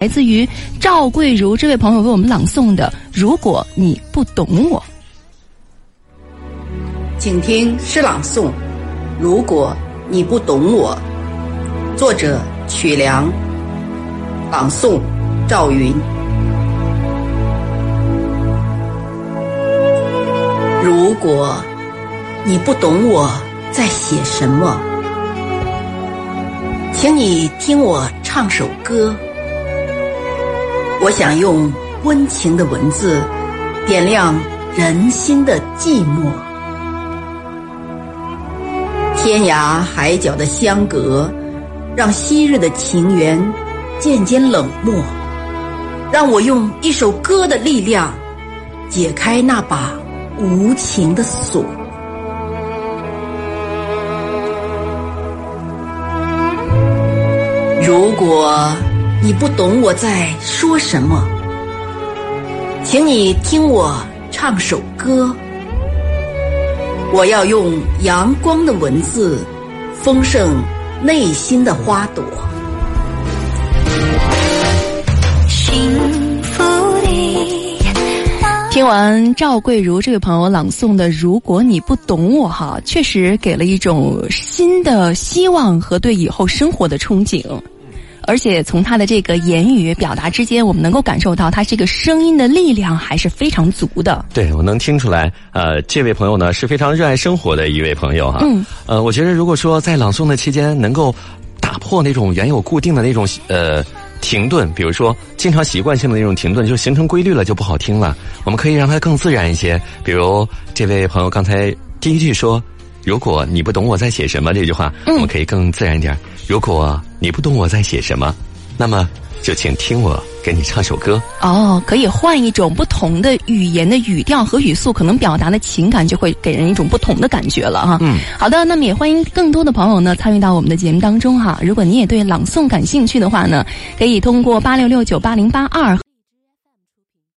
来自于赵桂如这位朋友为我们朗诵的《如果你不懂我》，请听诗朗诵《如果你不懂我》，作者曲梁，朗诵赵云。如果你不懂我在写什么，请你听我唱首歌。我想用温情的文字点亮人心的寂寞，天涯海角的相隔，让昔日的情缘渐渐冷漠。让我用一首歌的力量，解开那把无情的锁。如果。你不懂我在说什么，请你听我唱首歌。我要用阳光的文字，丰盛内心的花朵。听完赵桂如这位朋友朗诵的《如果你不懂我》哈，确实给了一种新的希望和对以后生活的憧憬。而且从他的这个言语表达之间，我们能够感受到他这个声音的力量还是非常足的。对，我能听出来。呃，这位朋友呢是非常热爱生活的一位朋友哈。嗯。呃，我觉得如果说在朗诵的期间能够打破那种原有固定的那种呃停顿，比如说经常习惯性的那种停顿，就形成规律了，就不好听了。我们可以让它更自然一些。比如这位朋友刚才第一句说：“如果你不懂我在写什么”这句话，我们可以更自然一点。如果你不懂我在写什么，那么就请听我给你唱首歌。哦，可以换一种不同的语言的语调和语速，可能表达的情感就会给人一种不同的感觉了哈。嗯，好的，那么也欢迎更多的朋友呢参与到我们的节目当中哈。如果你也对朗诵感兴趣的话呢，可以通过八六六九八零八二。